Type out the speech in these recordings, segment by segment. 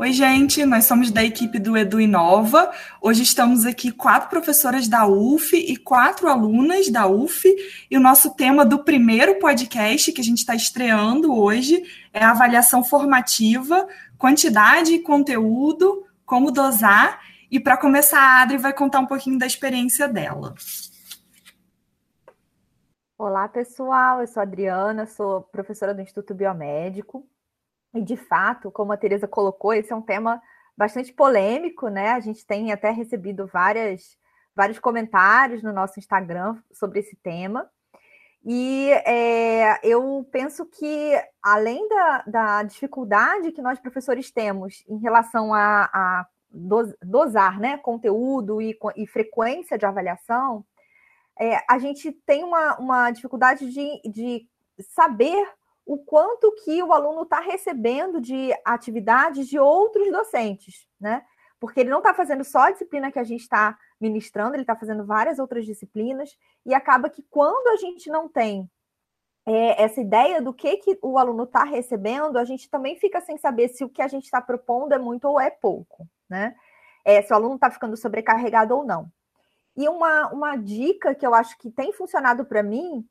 Oi, gente, nós somos da equipe do Edu Inova. Hoje estamos aqui quatro professoras da UF e quatro alunas da UF. E o nosso tema do primeiro podcast que a gente está estreando hoje é a avaliação formativa, quantidade e conteúdo, como dosar. E para começar, a Adri vai contar um pouquinho da experiência dela. Olá, pessoal. Eu sou a Adriana, sou professora do Instituto Biomédico. E, de fato, como a Tereza colocou, esse é um tema bastante polêmico, né? A gente tem até recebido várias, vários comentários no nosso Instagram sobre esse tema. E é, eu penso que, além da, da, dificuldade que nós professores temos em relação a, a dosar né, conteúdo e, e, frequência de avaliação, é, a gente tem uma, uma dificuldade de, de saber o quanto que o aluno está recebendo de atividades de outros docentes, né? Porque ele não está fazendo só a disciplina que a gente está ministrando, ele está fazendo várias outras disciplinas, e acaba que quando a gente não tem é, essa ideia do que, que o aluno está recebendo, a gente também fica sem saber se o que a gente está propondo é muito ou é pouco, né? É, se o aluno está ficando sobrecarregado ou não. E uma, uma dica que eu acho que tem funcionado para mim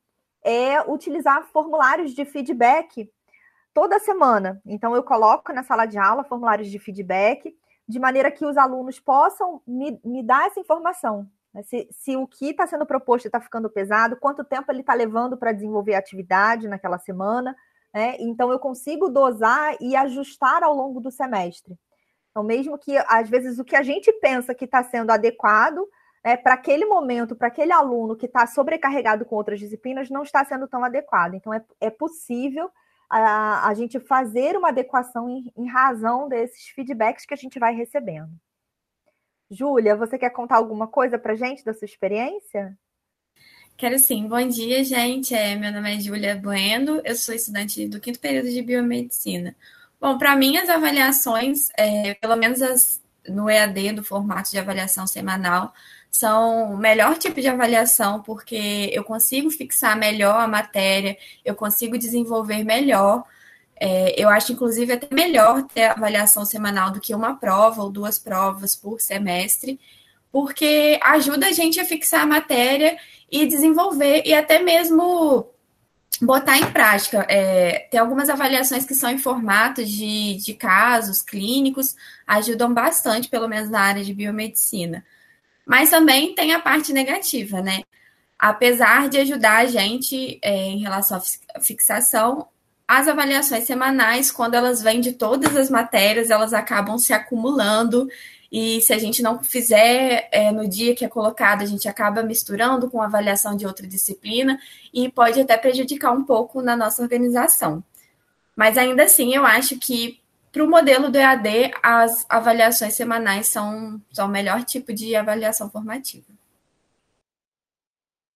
é utilizar formulários de feedback toda semana. Então, eu coloco na sala de aula formulários de feedback, de maneira que os alunos possam me, me dar essa informação. Né? Se, se o que está sendo proposto está ficando pesado, quanto tempo ele está levando para desenvolver a atividade naquela semana. Né? Então, eu consigo dosar e ajustar ao longo do semestre. Então, mesmo que, às vezes, o que a gente pensa que está sendo adequado é, para aquele momento, para aquele aluno que está sobrecarregado com outras disciplinas, não está sendo tão adequado. Então, é, é possível a, a gente fazer uma adequação em, em razão desses feedbacks que a gente vai recebendo. Júlia, você quer contar alguma coisa para gente da sua experiência? Quero sim. Bom dia, gente. É, meu nome é Júlia Bueno, eu sou estudante do quinto período de biomedicina. Bom, para mim, as avaliações, é, pelo menos as, no EAD, do formato de avaliação semanal, são o melhor tipo de avaliação, porque eu consigo fixar melhor a matéria, eu consigo desenvolver melhor. É, eu acho, inclusive, até melhor ter avaliação semanal do que uma prova ou duas provas por semestre, porque ajuda a gente a fixar a matéria e desenvolver, e até mesmo botar em prática. É, tem algumas avaliações que são em formato de, de casos clínicos, ajudam bastante, pelo menos na área de biomedicina. Mas também tem a parte negativa, né? Apesar de ajudar a gente é, em relação à fixação, as avaliações semanais, quando elas vêm de todas as matérias, elas acabam se acumulando. E se a gente não fizer é, no dia que é colocado, a gente acaba misturando com a avaliação de outra disciplina e pode até prejudicar um pouco na nossa organização. Mas ainda assim, eu acho que para o modelo do EAD, as avaliações semanais são, são o melhor tipo de avaliação formativa.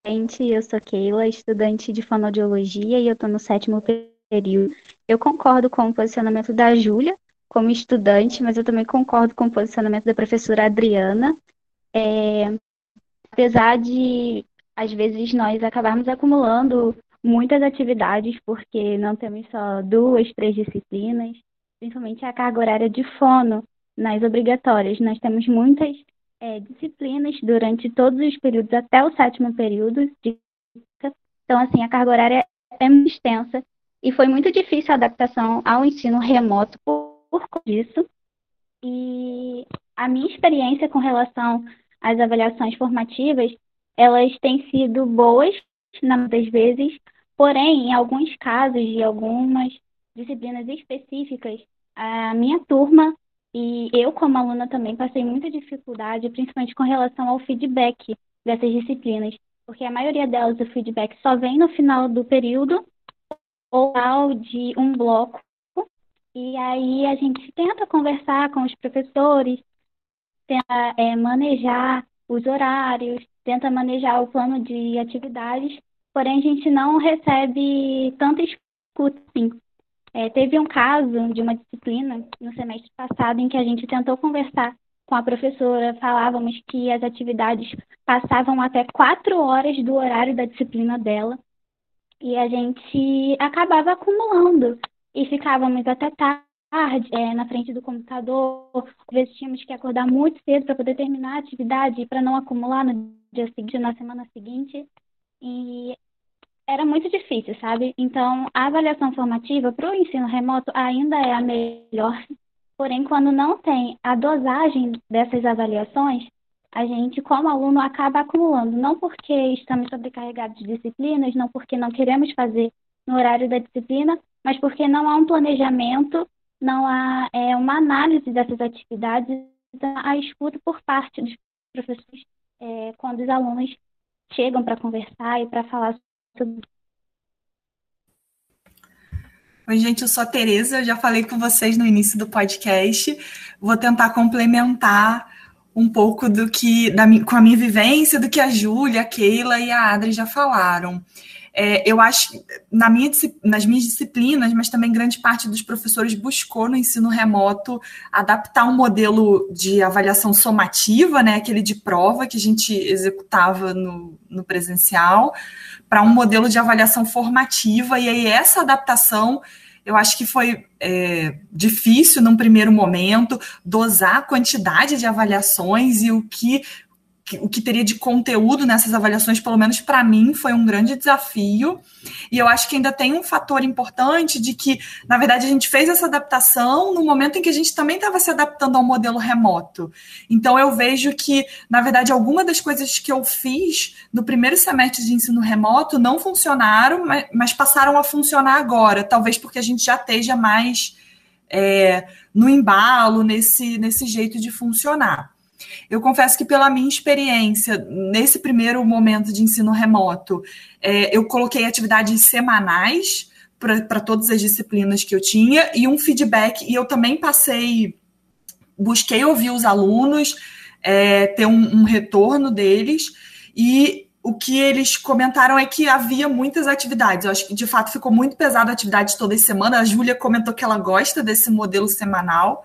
Gente, eu sou Keila, estudante de fonoaudiologia e eu estou no sétimo período. Eu concordo com o posicionamento da Júlia como estudante, mas eu também concordo com o posicionamento da professora Adriana. É, apesar de, às vezes, nós acabarmos acumulando muitas atividades, porque não temos só duas, três disciplinas, principalmente a carga horária de fono nas obrigatórias. Nós temos muitas é, disciplinas durante todos os períodos, até o sétimo período. De... Então, assim, a carga horária é muito extensa e foi muito difícil a adaptação ao ensino remoto por, por disso. E a minha experiência com relação às avaliações formativas, elas têm sido boas, na vezes, porém, em alguns casos e algumas disciplinas específicas, a minha turma e eu, como aluna, também passei muita dificuldade, principalmente com relação ao feedback dessas disciplinas, porque a maioria delas, o feedback só vem no final do período ou ao de um bloco, e aí a gente tenta conversar com os professores, tenta é, manejar os horários, tenta manejar o plano de atividades, porém a gente não recebe tanta escuta assim. É, teve um caso de uma disciplina no semestre passado em que a gente tentou conversar com a professora, falávamos que as atividades passavam até quatro horas do horário da disciplina dela e a gente acabava acumulando e ficávamos até tarde é, na frente do computador, às vezes tínhamos que acordar muito cedo para poder terminar a atividade, para não acumular no dia seguinte, na semana seguinte. E era muito difícil, sabe? Então, a avaliação formativa para o ensino remoto ainda é a melhor, porém, quando não tem a dosagem dessas avaliações, a gente, como aluno, acaba acumulando, não porque estamos sobrecarregados de disciplinas, não porque não queremos fazer no horário da disciplina, mas porque não há um planejamento, não há é, uma análise dessas atividades, a escuta por parte dos professores é, quando os alunos chegam para conversar e para falar Oi, gente, eu sou a Tereza, eu já falei com vocês no início do podcast. Vou tentar complementar um pouco do que, da, com a minha vivência, do que a Júlia, a Keila e a Adri já falaram. É, eu acho na minha, nas minhas disciplinas, mas também grande parte dos professores buscou no ensino remoto adaptar um modelo de avaliação somativa, né, aquele de prova que a gente executava no, no presencial, para um modelo de avaliação formativa, e aí essa adaptação eu acho que foi é, difícil num primeiro momento dosar a quantidade de avaliações e o que o que teria de conteúdo nessas avaliações, pelo menos para mim, foi um grande desafio. E eu acho que ainda tem um fator importante de que, na verdade, a gente fez essa adaptação no momento em que a gente também estava se adaptando ao modelo remoto. Então, eu vejo que, na verdade, algumas das coisas que eu fiz no primeiro semestre de ensino remoto não funcionaram, mas, mas passaram a funcionar agora, talvez porque a gente já esteja mais. É, no embalo, nesse, nesse jeito de funcionar. Eu confesso que, pela minha experiência, nesse primeiro momento de ensino remoto, é, eu coloquei atividades semanais para todas as disciplinas que eu tinha e um feedback, e eu também passei, busquei ouvir os alunos, é, ter um, um retorno deles, e o que eles comentaram é que havia muitas atividades. Eu acho que de fato ficou muito pesado a atividade toda semana. A Júlia comentou que ela gosta desse modelo semanal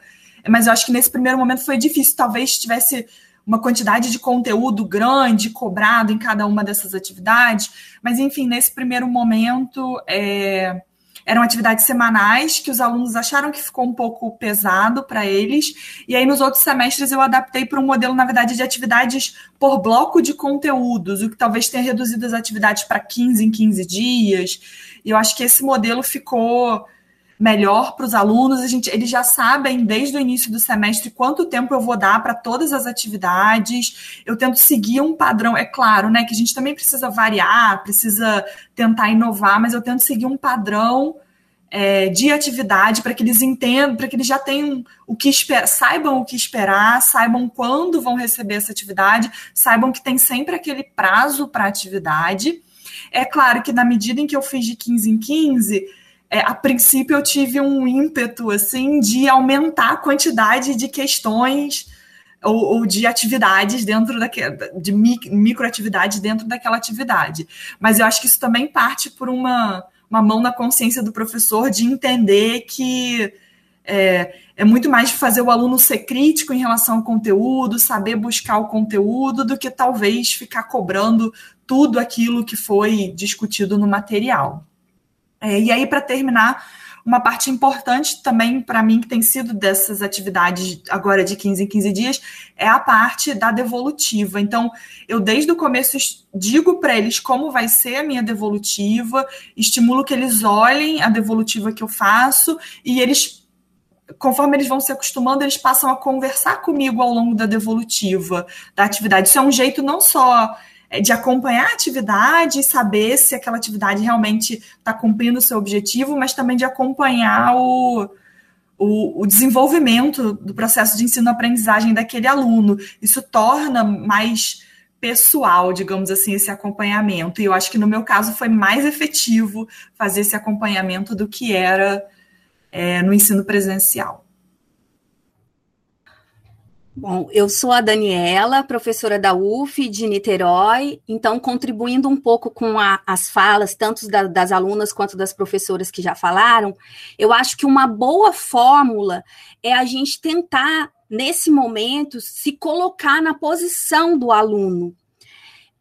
mas eu acho que nesse primeiro momento foi difícil. Talvez tivesse uma quantidade de conteúdo grande cobrado em cada uma dessas atividades, mas enfim, nesse primeiro momento é, eram atividades semanais que os alunos acharam que ficou um pouco pesado para eles, e aí nos outros semestres eu adaptei para um modelo, na verdade, de atividades por bloco de conteúdos, o que talvez tenha reduzido as atividades para 15 em 15 dias, e eu acho que esse modelo ficou melhor para os alunos. A gente, eles já sabem desde o início do semestre quanto tempo eu vou dar para todas as atividades. Eu tento seguir um padrão, é claro, né? Que a gente também precisa variar, precisa tentar inovar, mas eu tento seguir um padrão é, de atividade para que eles entendam, para que eles já tenham o que saibam o que esperar, saibam quando vão receber essa atividade, saibam que tem sempre aquele prazo para atividade. É claro que na medida em que eu fiz de 15 em 15, é, a princípio eu tive um ímpeto assim de aumentar a quantidade de questões ou, ou de atividades dentro daquela de microatividades dentro daquela atividade. Mas eu acho que isso também parte por uma, uma mão na consciência do professor de entender que é, é muito mais fazer o aluno ser crítico em relação ao conteúdo, saber buscar o conteúdo, do que talvez ficar cobrando tudo aquilo que foi discutido no material. É, e aí, para terminar, uma parte importante também para mim que tem sido dessas atividades agora de 15 em 15 dias é a parte da devolutiva. Então, eu desde o começo digo para eles como vai ser a minha devolutiva, estimulo que eles olhem a devolutiva que eu faço e eles conforme eles vão se acostumando, eles passam a conversar comigo ao longo da devolutiva da atividade. Isso é um jeito não só de acompanhar a atividade e saber se aquela atividade realmente está cumprindo o seu objetivo, mas também de acompanhar o, o, o desenvolvimento do processo de ensino-aprendizagem daquele aluno. Isso torna mais pessoal, digamos assim, esse acompanhamento. E eu acho que no meu caso foi mais efetivo fazer esse acompanhamento do que era é, no ensino presencial. Bom, eu sou a Daniela, professora da UF de Niterói, então contribuindo um pouco com a, as falas, tanto da, das alunas quanto das professoras que já falaram, eu acho que uma boa fórmula é a gente tentar, nesse momento, se colocar na posição do aluno.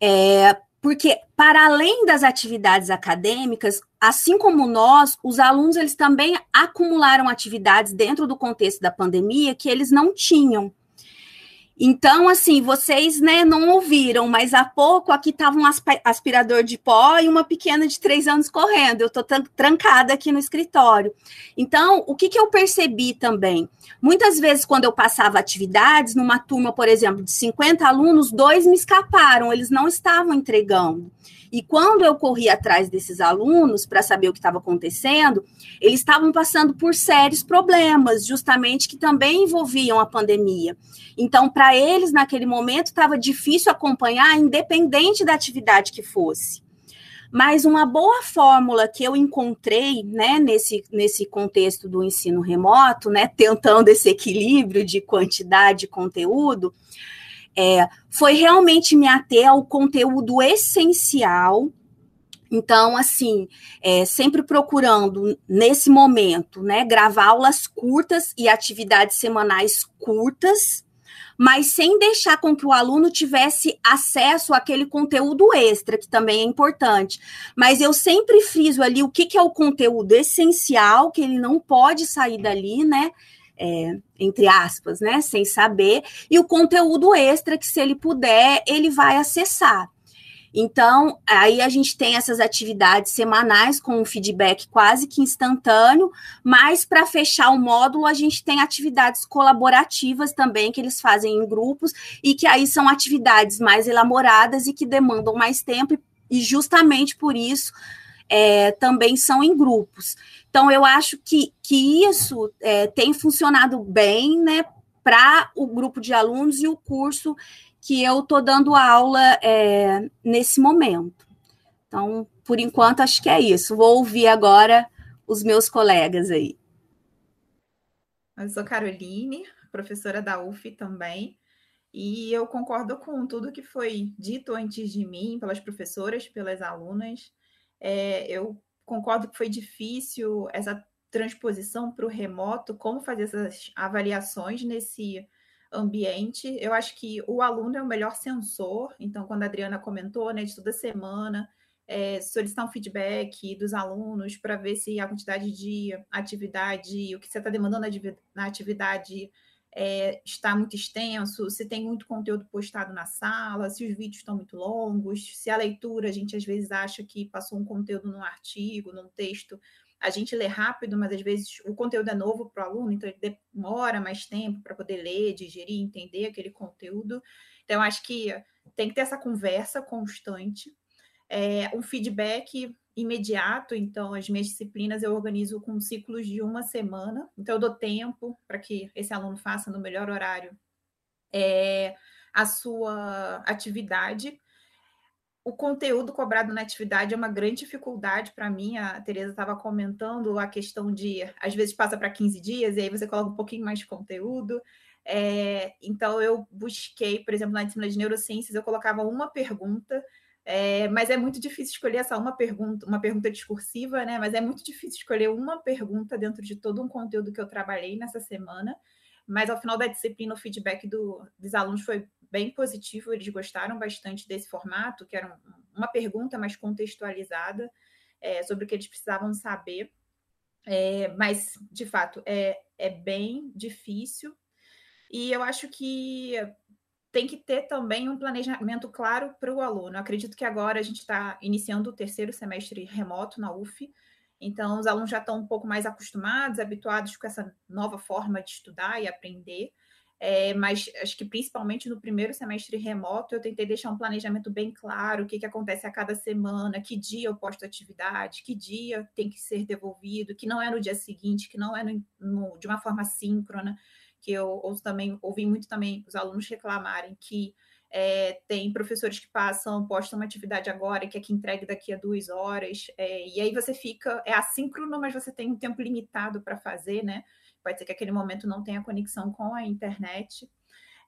É, porque para além das atividades acadêmicas, assim como nós, os alunos eles também acumularam atividades dentro do contexto da pandemia que eles não tinham. Então, assim, vocês né, não ouviram, mas há pouco aqui estava um aspirador de pó e uma pequena de três anos correndo. Eu estou trancada aqui no escritório. Então, o que, que eu percebi também? Muitas vezes, quando eu passava atividades, numa turma, por exemplo, de 50 alunos, dois me escaparam, eles não estavam entregando. E quando eu corri atrás desses alunos para saber o que estava acontecendo, eles estavam passando por sérios problemas, justamente que também envolviam a pandemia. Então, para eles, naquele momento, estava difícil acompanhar, independente da atividade que fosse. Mas uma boa fórmula que eu encontrei, né, nesse, nesse contexto do ensino remoto, né, tentando esse equilíbrio de quantidade e conteúdo, é, foi realmente me ater ao conteúdo essencial. Então, assim, é, sempre procurando, nesse momento, né, gravar aulas curtas e atividades semanais curtas, mas sem deixar com que o aluno tivesse acesso àquele conteúdo extra, que também é importante. Mas eu sempre friso ali o que, que é o conteúdo essencial, que ele não pode sair dali, né? É, entre aspas, né, sem saber, e o conteúdo extra que, se ele puder, ele vai acessar. Então, aí a gente tem essas atividades semanais com um feedback quase que instantâneo, mas para fechar o módulo, a gente tem atividades colaborativas também que eles fazem em grupos e que aí são atividades mais elaboradas e que demandam mais tempo, e justamente por isso é, também são em grupos. Então, eu acho que, que isso é, tem funcionado bem né, para o grupo de alunos e o curso que eu estou dando aula é, nesse momento. Então, por enquanto, acho que é isso. Vou ouvir agora os meus colegas aí. Eu sou Caroline, professora da UF também, e eu concordo com tudo que foi dito antes de mim, pelas professoras, pelas alunas. É, eu concordo que foi difícil essa transposição para o remoto, como fazer essas avaliações nesse ambiente. Eu acho que o aluno é o melhor sensor, então, quando a Adriana comentou, né, de toda semana, é, solicitar um feedback dos alunos para ver se a quantidade de atividade, o que você está demandando na atividade é, está muito extenso, se tem muito conteúdo postado na sala, se os vídeos estão muito longos, se a leitura a gente às vezes acha que passou um conteúdo num artigo, num texto, a gente lê rápido, mas às vezes o conteúdo é novo para o aluno, então ele demora mais tempo para poder ler, digerir, entender aquele conteúdo. Então, acho que tem que ter essa conversa constante, é, um feedback imediato, então as minhas disciplinas eu organizo com ciclos de uma semana, então eu dou tempo para que esse aluno faça no melhor horário é, a sua atividade. O conteúdo cobrado na atividade é uma grande dificuldade para mim. A Tereza estava comentando a questão de, às vezes, passa para 15 dias, e aí você coloca um pouquinho mais de conteúdo. É, então, eu busquei, por exemplo, na disciplina de neurociências, eu colocava uma pergunta é, mas é muito difícil escolher essa uma pergunta, uma pergunta discursiva, né? Mas é muito difícil escolher uma pergunta dentro de todo um conteúdo que eu trabalhei nessa semana. Mas ao final da disciplina, o feedback do, dos alunos foi bem positivo, eles gostaram bastante desse formato, que era uma pergunta mais contextualizada é, sobre o que eles precisavam saber. É, mas, de fato, é, é bem difícil. E eu acho que tem que ter também um planejamento claro para o aluno. acredito que agora a gente está iniciando o terceiro semestre remoto na UF, então os alunos já estão um pouco mais acostumados, habituados com essa nova forma de estudar e aprender. É, mas acho que principalmente no primeiro semestre remoto eu tentei deixar um planejamento bem claro, o que, que acontece a cada semana, que dia eu posto atividade, que dia tem que ser devolvido, que não é no dia seguinte, que não é no, no, de uma forma síncrona que eu ouço também, ouvi muito também os alunos reclamarem que é, tem professores que passam, postam uma atividade agora que é que entregue daqui a duas horas, é, e aí você fica, é assíncrono, mas você tem um tempo limitado para fazer, né? Pode ser que aquele momento não tenha conexão com a internet.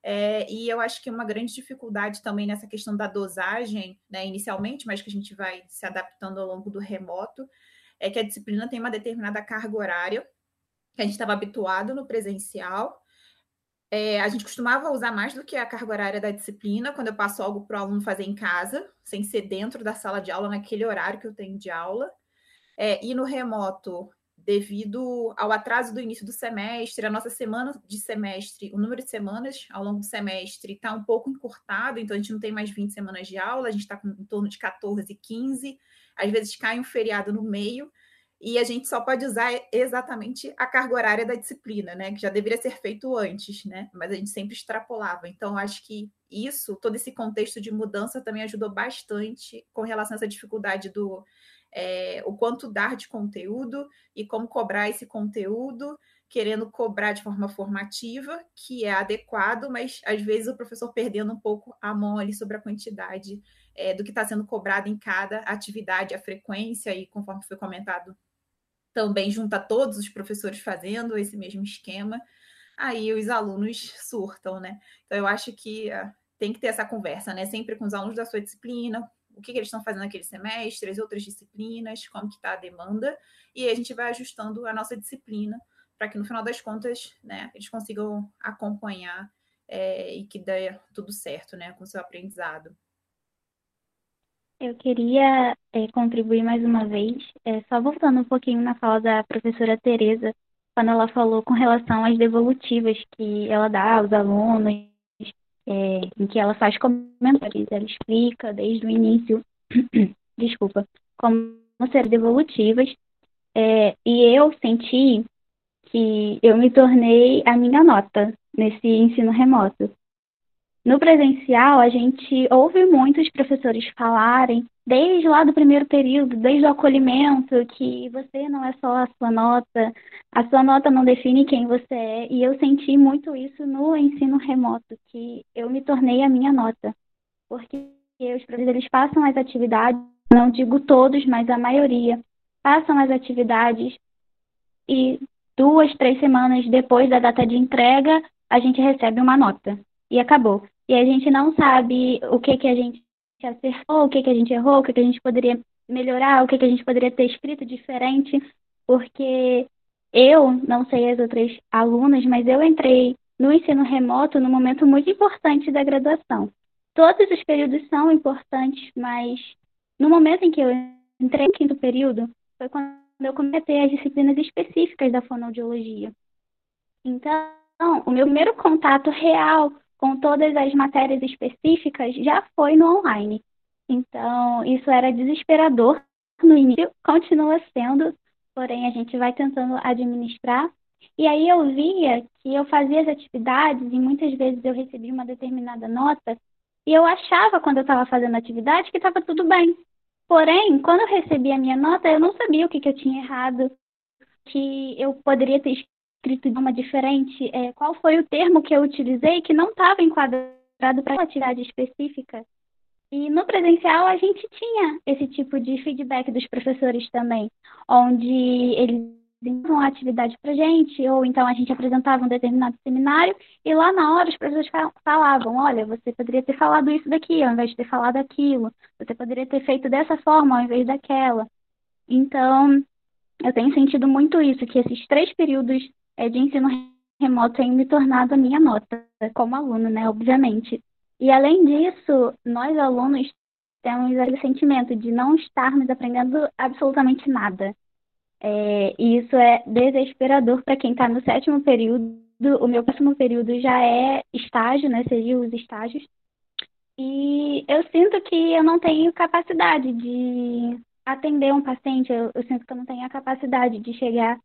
É, e eu acho que uma grande dificuldade também nessa questão da dosagem, né, inicialmente, mas que a gente vai se adaptando ao longo do remoto, é que a disciplina tem uma determinada carga horária, que a gente estava habituado no presencial, É, a gente costumava usar mais do que a carga horária da disciplina, quando eu passo algo para o aluno fazer em casa, sem ser dentro da sala de aula, naquele horário que eu tenho de aula. É, e no remoto, devido ao atraso do início do semestre, a nossa semana de semestre, o número de semanas ao longo do semestre está um pouco encurtado, então a gente não tem mais 20 semanas de aula, a gente está em torno de 14, 15, às vezes cai um feriado no meio, e a gente só pode usar exatamente a carga horária da disciplina, né? Que já deveria ser feito antes, né? Mas a gente sempre extrapolava. Então, acho que isso, todo esse contexto de mudança também ajudou bastante com relação a essa dificuldade do é, o quanto dar de conteúdo e como cobrar esse conteúdo, querendo cobrar de forma formativa, que é adequado, mas às vezes o professor perdendo um pouco a mão ali sobre a quantidade é, do que está sendo cobrado em cada atividade, a frequência, e conforme foi comentado também junta todos os professores fazendo esse mesmo esquema, aí os alunos surtam, né? Então, eu acho que uh, tem que ter essa conversa, né? Sempre com os alunos da sua disciplina, o que, que eles estão fazendo naquele semestre, as outras disciplinas, como que está a demanda, e a gente vai ajustando a nossa disciplina para que no final das contas, né, eles consigam acompanhar é, e que dê tudo certo, né, com o seu aprendizado. Eu queria é, contribuir mais uma vez, é, só voltando um pouquinho na fala da professora Tereza, quando ela falou com relação às devolutivas que ela dá aos alunos, é, em que ela faz comentários, ela explica desde o início, desculpa, como ser devolutivas, e eu senti que eu me tornei a minha nota nesse ensino remoto. No presencial, a gente ouve muitos professores falarem, desde lá do primeiro período, desde o acolhimento, que você não é só a sua nota, a sua nota não define quem você é, e eu senti muito isso no ensino remoto, que eu me tornei a minha nota, porque os professores passam as atividades, não digo todos, mas a maioria, passam as atividades e duas, três semanas depois da data de entrega, a gente recebe uma nota. E acabou e a gente não sabe o que, que a gente acertou, o que, que a gente errou, o que, que a gente poderia melhorar, o que, que a gente poderia ter escrito diferente, porque eu, não sei as outras alunas, mas eu entrei no ensino remoto num momento muito importante da graduação. Todos os períodos são importantes, mas no momento em que eu entrei no quinto período, foi quando eu comecei as disciplinas específicas da fonoaudiologia. Então, o meu primeiro contato real com todas as matérias específicas já foi no online. Então, isso era desesperador no início, continua sendo, porém a gente vai tentando administrar. E aí eu via que eu fazia as atividades e muitas vezes eu recebia uma determinada nota e eu achava quando eu estava fazendo a atividade que estava tudo bem. Porém, quando eu recebia a minha nota, eu não sabia o que, que eu tinha errado, que eu poderia ter escrito de uma diferente, é, qual foi o termo que eu utilizei que não estava enquadrado para uma atividade específica. E no presencial a gente tinha esse tipo de feedback dos professores também, onde eles davam a atividade para gente, ou então a gente apresentava um determinado seminário, e lá na hora os professores falavam, olha, você poderia ter falado isso daqui ao invés de ter falado aquilo, você poderia ter feito dessa forma ao invés daquela. Então, eu tenho sentido muito isso, que esses três períodos de ensino remoto tem me tornado a minha nota como aluno, né, obviamente. E além disso, nós alunos temos o sentimento de não estarmos aprendendo absolutamente nada. É, e isso é desesperador para quem está no sétimo período. O meu próximo período já é estágio, né? Seria os estágios. E eu sinto que eu não tenho capacidade de atender um paciente, eu, eu sinto que eu não tenho a capacidade de chegar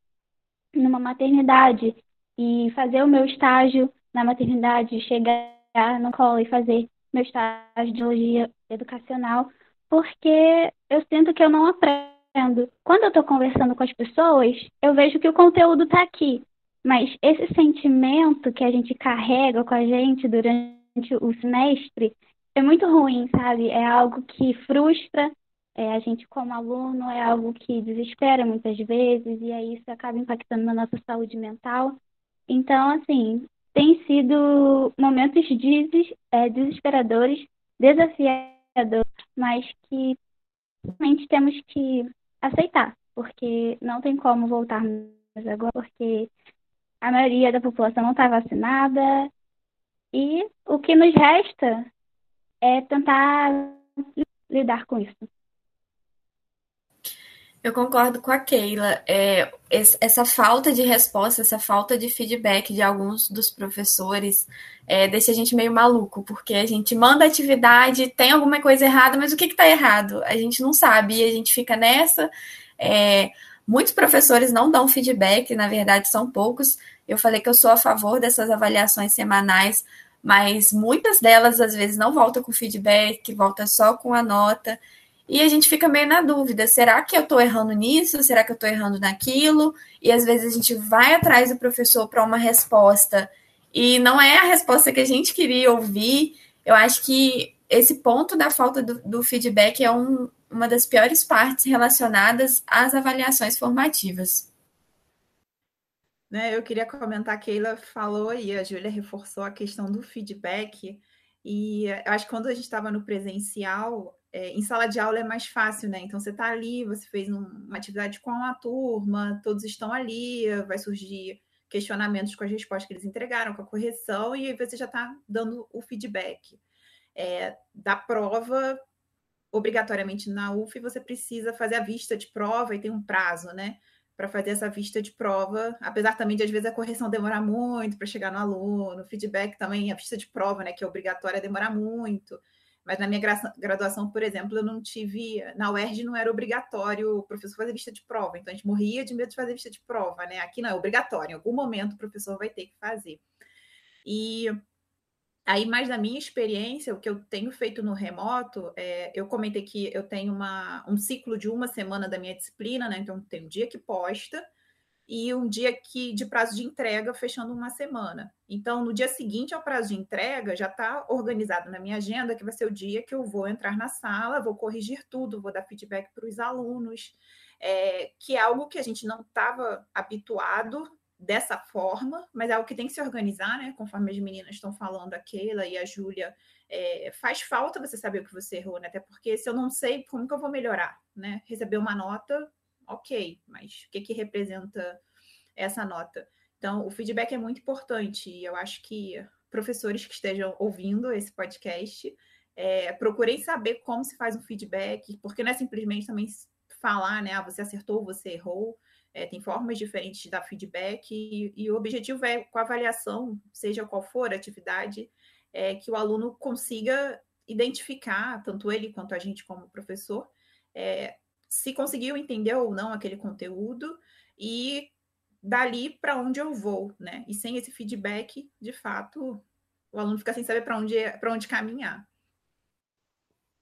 numa maternidade e fazer o meu estágio na maternidade, chegar no colo e fazer meu estágio de biologia educacional, porque eu sinto que eu não aprendo. Quando eu estou conversando com as pessoas, eu vejo que o conteúdo está aqui, mas esse sentimento que a gente carrega com a gente durante o semestre é muito ruim, sabe? É algo que frustra, é, a gente, como aluno, é algo que desespera muitas vezes, e aí isso acaba impactando na nossa saúde mental. Então, assim, tem sido momentos des é, desesperadores, desafiadores, mas que realmente temos que aceitar, porque não tem como voltarmos agora, porque a maioria da população não está vacinada, e o que nos resta é tentar lidar com isso. Eu concordo com a Keila. É, essa falta de resposta, essa falta de feedback de alguns dos professores é, deixa a gente meio maluco, porque a gente manda atividade, tem alguma coisa errada, mas o que está errado? A gente não sabe e a gente fica nessa. É, muitos professores não dão feedback, na verdade são poucos. Eu falei que eu sou a favor dessas avaliações semanais, mas muitas delas às vezes não voltam com feedback, volta só com a nota. E a gente fica meio na dúvida: será que eu estou errando nisso? Será que eu estou errando naquilo? E às vezes a gente vai atrás do professor para uma resposta e não é a resposta que a gente queria ouvir. Eu acho que esse ponto da falta do, do feedback é um, uma das piores partes relacionadas às avaliações formativas. Né, eu queria comentar, a Keila falou e a Júlia reforçou a questão do feedback. E acho que quando a gente estava no presencial, é, em sala de aula é mais fácil, né? Então você está ali, você fez um, uma atividade com a turma, todos estão ali, vai surgir questionamentos com as respostas que eles entregaram, com a correção, e aí você já está dando o feedback. É, da prova, obrigatoriamente na UF, você precisa fazer a vista de prova e tem um prazo, né? Para fazer essa vista de prova, apesar também de às vezes a correção demorar muito para chegar no aluno, feedback também, a vista de prova, né, que é obrigatória, demorar muito. Mas na minha graduação, por exemplo, eu não tive. Na UERJ não era obrigatório o professor fazer vista de prova, então a gente morria de medo de fazer vista de prova, né? Aqui não é obrigatório, em algum momento o professor vai ter que fazer. E aí, mais da minha experiência, o que eu tenho feito no remoto, é, eu comentei que eu tenho uma, um ciclo de uma semana da minha disciplina, né? Então tem um dia que posta, e um dia que de prazo de entrega fechando uma semana. Então, no dia seguinte ao prazo de entrega, já está organizado na minha agenda que vai ser o dia que eu vou entrar na sala, vou corrigir tudo, vou dar feedback para os alunos, é, que é algo que a gente não estava habituado dessa forma, mas é algo que tem que se organizar, né? Conforme as meninas estão falando, a Keila e a Júlia, é, faz falta você saber o que você errou, né? Até porque se eu não sei, como que eu vou melhorar, né? Receber uma nota ok, mas o que, que representa essa nota? Então, o feedback é muito importante e eu acho que professores que estejam ouvindo esse podcast é, procurem saber como se faz um feedback, porque não é simplesmente também falar, né? Ah, você acertou, você errou. É, tem formas diferentes de dar feedback e, e, o objetivo é, com a avaliação, seja qual for a atividade, é que o aluno consiga identificar, tanto ele quanto a gente como professor, é, se conseguiu entender ou não aquele conteúdo e dali para onde eu vou, né? E sem esse feedback, de fato, o aluno fica sem saber para onde para onde caminhar.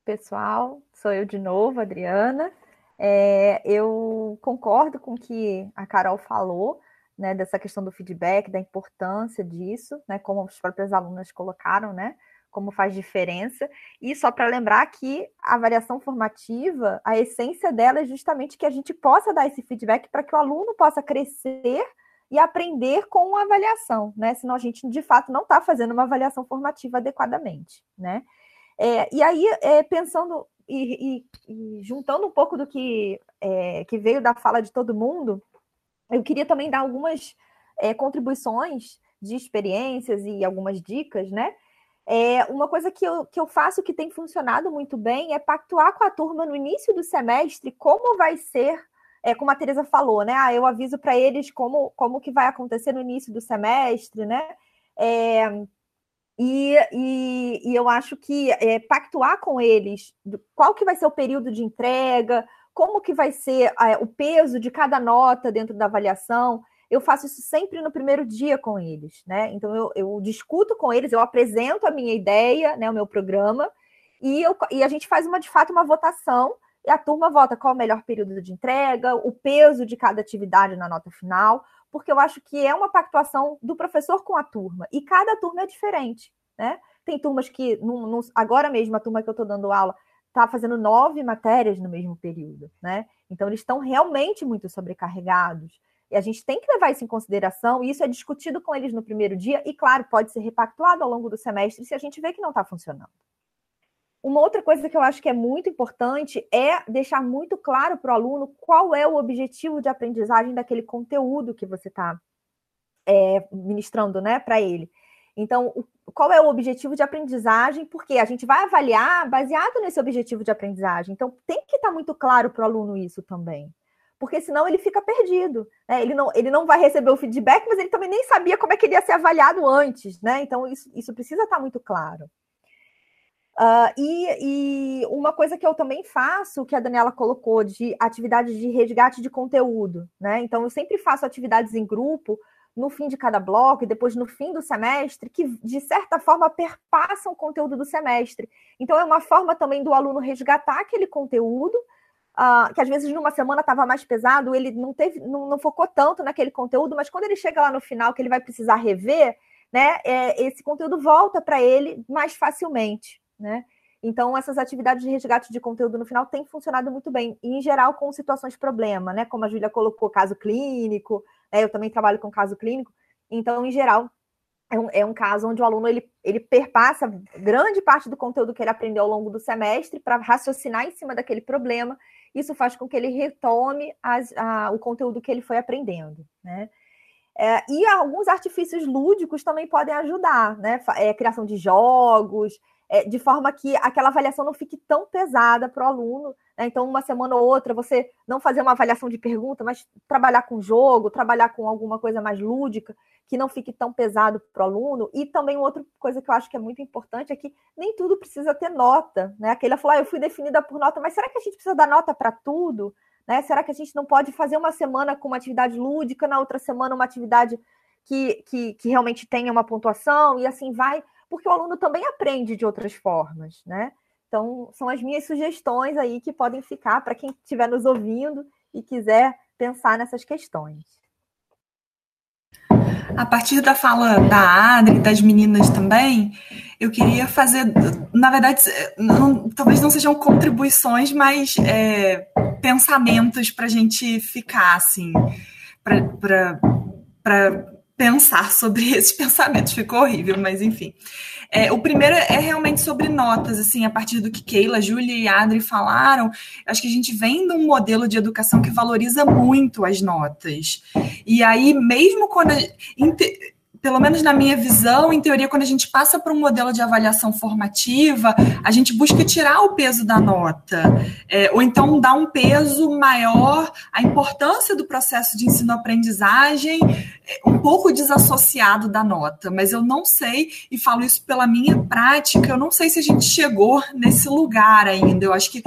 Pessoal, sou eu de novo, Adriana. É, eu concordo com o que a Carol falou, né, dessa questão do feedback, da importância disso, né, como as próprias alunas colocaram, né, como faz diferença. E só para lembrar que a avaliação formativa, a essência dela é justamente que a gente possa dar esse feedback para que o aluno possa crescer e aprender com a avaliação, né? Senão a gente, de fato, não está fazendo uma avaliação formativa adequadamente, né? É, e aí, é, pensando e, e, e, juntando um pouco do que, é, que veio da fala de todo mundo, eu queria também dar algumas é, contribuições de experiências e algumas dicas, né? É, uma coisa que eu, que eu faço que tem funcionado muito bem é pactuar com a turma no início do semestre como vai ser, é, como a Teresa falou, né? Ah, eu aviso para eles como, como que vai acontecer no início do semestre, né? É, e, e, e, eu acho que é, pactuar com eles qual que vai ser o período de entrega, como que vai ser é, o peso de cada nota dentro da avaliação, eu faço isso sempre no primeiro dia com eles, né? Então eu, eu discuto com eles, eu apresento a minha ideia, né, o meu programa, e, eu, e a gente faz uma de fato uma votação e a turma vota qual o melhor período de entrega, o peso de cada atividade na nota final, porque eu acho que é uma pactuação do professor com a turma, e cada turma é diferente, né? Tem turmas que, agora mesmo, a turma que eu estou dando aula está fazendo nove matérias no mesmo período, né? Então, eles estão realmente muito sobrecarregados. E a gente tem que levar isso em consideração, e isso é discutido com eles no primeiro dia, e claro, pode ser repactuado ao longo do semestre se a gente vê que não está funcionando. Uma outra coisa que eu acho que é muito importante é deixar muito claro para o aluno qual é o objetivo de aprendizagem daquele conteúdo que você está é, ministrando né, para ele. Então, qual é o objetivo de aprendizagem? Porque a gente vai avaliar baseado nesse objetivo de aprendizagem. Então, tem que estar muito claro para o aluno isso também. Porque senão ele fica perdido. Né? Ele, não, ele não vai receber o feedback, mas ele também nem sabia como é que ele ia ser avaliado antes. Né? Então, isso, isso precisa estar muito claro. Uh, e, e, uma coisa que eu também faço, que a Daniela colocou, de atividades de resgate de conteúdo, né? Então, eu sempre faço atividades em grupo, no fim de cada bloco e depois no fim do semestre, que de certa forma perpassam o conteúdo do semestre. Então, é uma forma também do aluno resgatar aquele conteúdo, uh, que às vezes numa semana estava mais pesado, ele não teve, não, não, focou tanto naquele conteúdo, mas quando ele chega lá no final, que ele vai precisar rever, né, é, esse conteúdo volta para ele mais facilmente. Né? Então, essas atividades de resgate de conteúdo no final têm funcionado muito bem, e em geral com situações de problema, né? Como a Júlia colocou, caso clínico, né? eu também trabalho com caso clínico, então, em geral, é um, é um caso onde o aluno ele, ele perpassa grande parte do conteúdo que ele aprendeu ao longo do semestre para raciocinar em cima daquele problema. Isso faz com que ele retome as, a, o conteúdo que ele foi aprendendo, né? É, e alguns artifícios lúdicos também podem ajudar, né? É, criação de jogos, é, de forma que aquela avaliação não fique tão pesada para o aluno. Né? Então, uma semana ou outra, você não fazer uma avaliação de pergunta, mas trabalhar com jogo, trabalhar com alguma coisa mais lúdica, que não fique tão pesado para o aluno. E também outra coisa que eu acho que é muito importante é que nem tudo precisa ter nota. Né? Aquele falou, ah, eu fui definida por nota, mas será que a gente precisa dar nota para tudo? Né? Será que a gente não pode fazer uma semana com uma atividade lúdica, na outra semana uma atividade que, que, que realmente tenha uma pontuação, e assim vai? Porque o aluno também aprende de outras formas, né? Então, são as minhas sugestões aí que podem ficar para quem estiver nos ouvindo e quiser pensar nessas questões. A partir da fala da Adri, das meninas também, eu queria fazer, na verdade, não, talvez não sejam contribuições, mas é, pensamentos para a gente ficar assim, para pensar sobre esses pensamentos. Ficou horrível, mas enfim. É, o primeiro é realmente sobre notas, assim, a partir do que Keila, Júlia e Adri falaram, acho que a gente vem de um modelo de educação que valoriza muito as notas. E aí, mesmo quando. A, pelo menos na minha visão, em teoria, quando a gente passa para um modelo de avaliação formativa, a gente busca tirar o peso da nota, é, ou então dar um peso maior à importância do processo de ensino-aprendizagem, é, um pouco desassociado da nota. Mas eu não sei, e falo isso pela minha prática, eu não sei se a gente chegou nesse lugar ainda. Eu acho que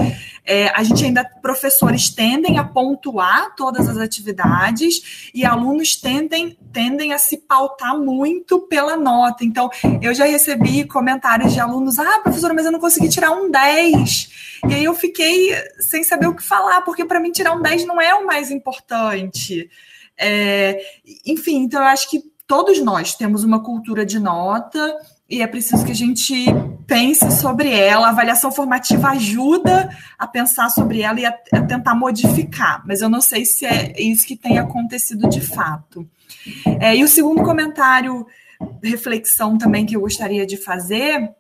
é, a gente ainda, professores tendem a pontuar todas as atividades e alunos tendem, tendem a se pautar muito pela nota. Então, eu já recebi comentários de alunos: ah, professora, mas eu não consegui tirar um 10. E aí eu fiquei sem saber o que falar, porque para mim tirar um 10 não é o mais importante. É, enfim, então eu acho que todos nós temos uma cultura de nota e é preciso que a gente pense sobre ela. A avaliação formativa ajuda a pensar sobre ela e a, a tentar modificar, mas eu não sei se é isso que tem acontecido de fato. É, e o segundo comentário, reflexão também que eu gostaria de fazer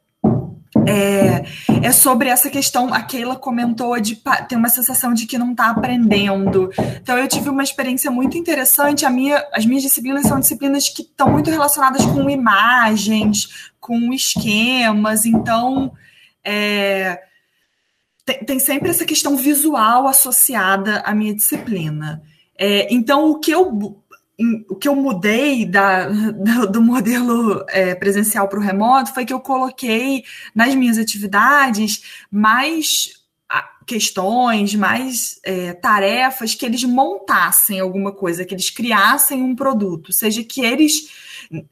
é, é, sobre essa questão. A Keila comentou de ter uma sensação de que não está aprendendo. Então, eu tive uma experiência muito interessante. Minha, as minhas disciplinas são disciplinas que estão muito relacionadas com imagens, com esquemas. Então, é, tem, tem, sempre essa questão visual associada à minha disciplina. É, então, o que eu o que eu mudei da, do modelo é, presencial para o remoto foi que eu coloquei nas minhas atividades mais questões, mais é, tarefas que eles montassem alguma coisa, que eles criassem um produto, seja que eles.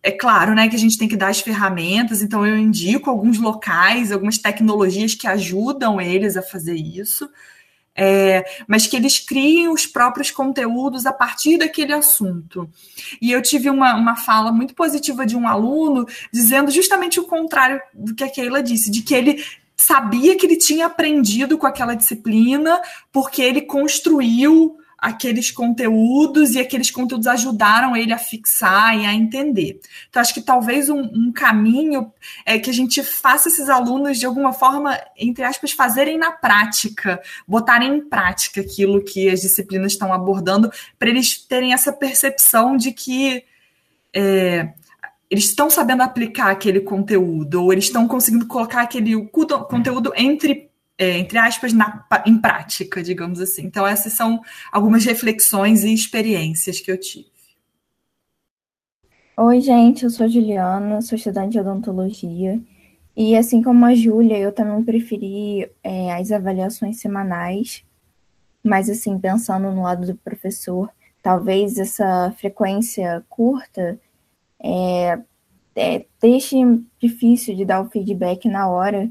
É claro, né, que a gente tem que dar as ferramentas, então eu indico alguns locais, algumas tecnologias que ajudam eles a fazer isso é, mas que eles criem os próprios conteúdos a partir daquele assunto. E eu tive uma, uma fala muito positiva de um aluno dizendo justamente o contrário do que a Keila disse, de que ele sabia que ele tinha aprendido com aquela disciplina porque ele construiu aqueles conteúdos e aqueles conteúdos ajudaram ele a fixar e a entender. Então, acho que talvez um, um, caminho é que a gente faça esses alunos, de alguma forma, entre aspas, fazerem na prática, botarem em prática aquilo que as disciplinas estão abordando, para eles terem essa percepção de que é, eles estão sabendo aplicar aquele conteúdo, ou eles estão conseguindo colocar aquele conteúdo entre, é, entre aspas, na, em prática, digamos assim. Então, essas são algumas reflexões e experiências que eu tive. Oi, gente, eu sou Juliana, sou estudante de odontologia. E assim como a Júlia, eu também preferi é, as avaliações semanais, mas assim, pensando no lado do professor, talvez essa frequência curta é, é, deixe difícil de dar o feedback na hora.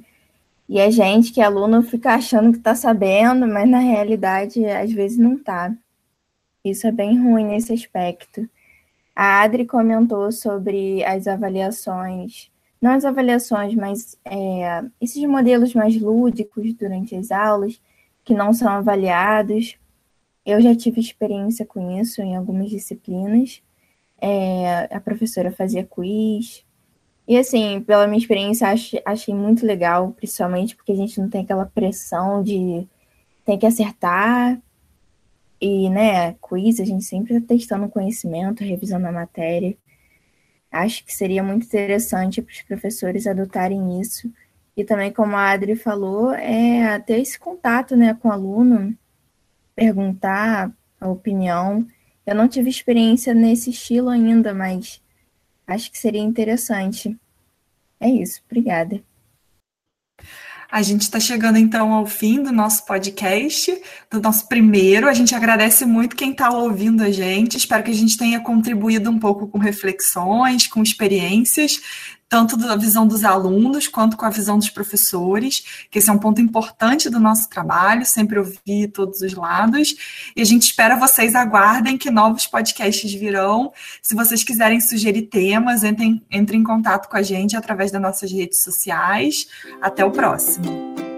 E a gente, que é aluno, fica achando que está sabendo, mas na realidade às vezes não está. Isso é bem ruim nesse aspecto. A Adri comentou sobre as avaliações, não as avaliações, mas é, esses modelos mais lúdicos durante as aulas, que não são avaliados. Eu já tive experiência com isso em algumas disciplinas. É, a professora fazia quiz. E assim, pela minha experiência, achei, achei muito legal, principalmente porque a gente não tem aquela pressão de tem que acertar. E, né, quiz, a gente sempre está testando conhecimento, revisando a matéria. Acho que seria muito interessante para os professores adotarem isso. E também, como a Adri falou, é ter esse contato né, com o aluno, perguntar a opinião eu não tive experiência nesse estilo ainda, mas acho que seria interessante. É isso, obrigada. A gente está chegando então ao fim do nosso podcast, do nosso primeiro. A gente agradece muito quem está ouvindo a gente. Espero que a gente tenha contribuído um pouco com reflexões, com experiências tanto da visão dos alunos quanto com a visão dos professores, que esse é um ponto importante do nosso trabalho, sempre ouvir todos os lados. E a gente espera vocês aguardem que novos podcasts virão. Se vocês quiserem sugerir temas, entrem, entrem em contato com a gente através das nossas redes sociais. Até o próximo.